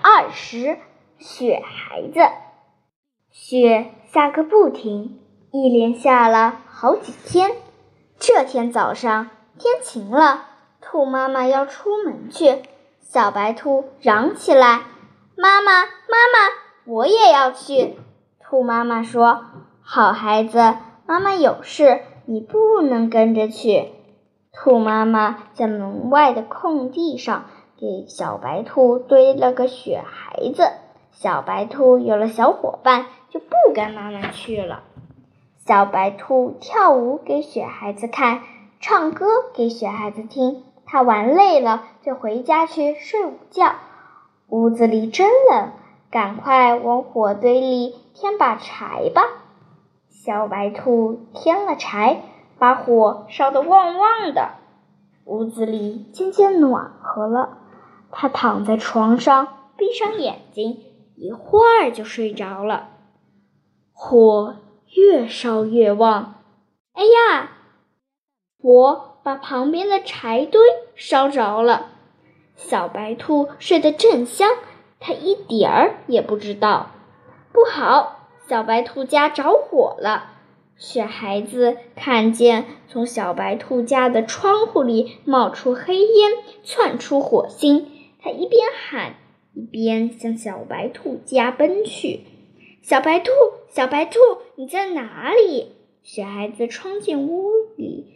二十，雪孩子。雪下个不停，一连下了好几天。这天早上天晴了，兔妈妈要出门去，小白兔嚷起来：“妈妈，妈妈，我也要去！”兔妈妈说：“好孩子，妈妈有事，你不能跟着去。”兔妈妈在门外的空地上。给小白兔堆了个雪孩子，小白兔有了小伙伴，就不跟妈妈去了。小白兔跳舞给雪孩子看，唱歌给雪孩子听。他玩累了，就回家去睡午觉。屋子里真冷，赶快往火堆里添把柴吧。小白兔添了柴，把火烧得旺旺的，屋子里渐渐暖和了。他躺在床上，闭上眼睛，一会儿就睡着了。火越烧越旺，哎呀！火把旁边的柴堆烧着了。小白兔睡得正香，它一点儿也不知道。不好，小白兔家着火了！雪孩子看见从小白兔家的窗户里冒出黑烟，窜出火星。他一边喊，一边向小白兔家奔去。小白兔，小白兔，你在哪里？雪孩子冲进屋里，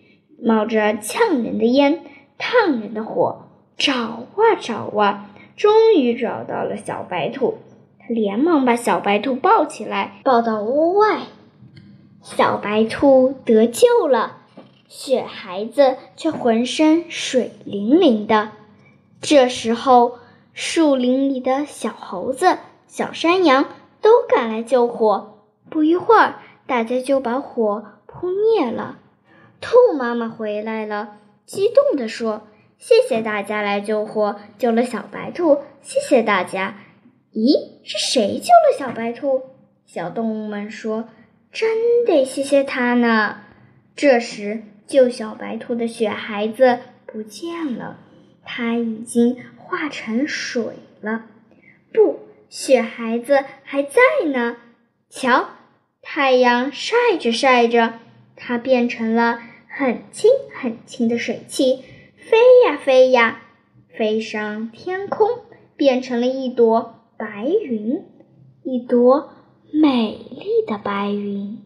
冒着呛人的烟，烫人的火，找啊找啊，终于找到了小白兔。他连忙把小白兔抱起来，抱到屋外。小白兔得救了，雪孩子却浑身水淋淋的。这时候，树林里的小猴子、小山羊都赶来救火。不一会儿，大家就把火扑灭了。兔妈妈回来了，激动地说：“谢谢大家来救火，救了小白兔。谢谢大家。”咦，是谁救了小白兔？小动物们说：“真得谢谢他呢。”这时，救小白兔的雪孩子不见了。它已经化成水了，不，雪孩子还在呢。瞧，太阳晒着晒着，它变成了很轻很轻的水汽，飞呀飞呀，飞上天空，变成了一朵白云，一朵美丽的白云。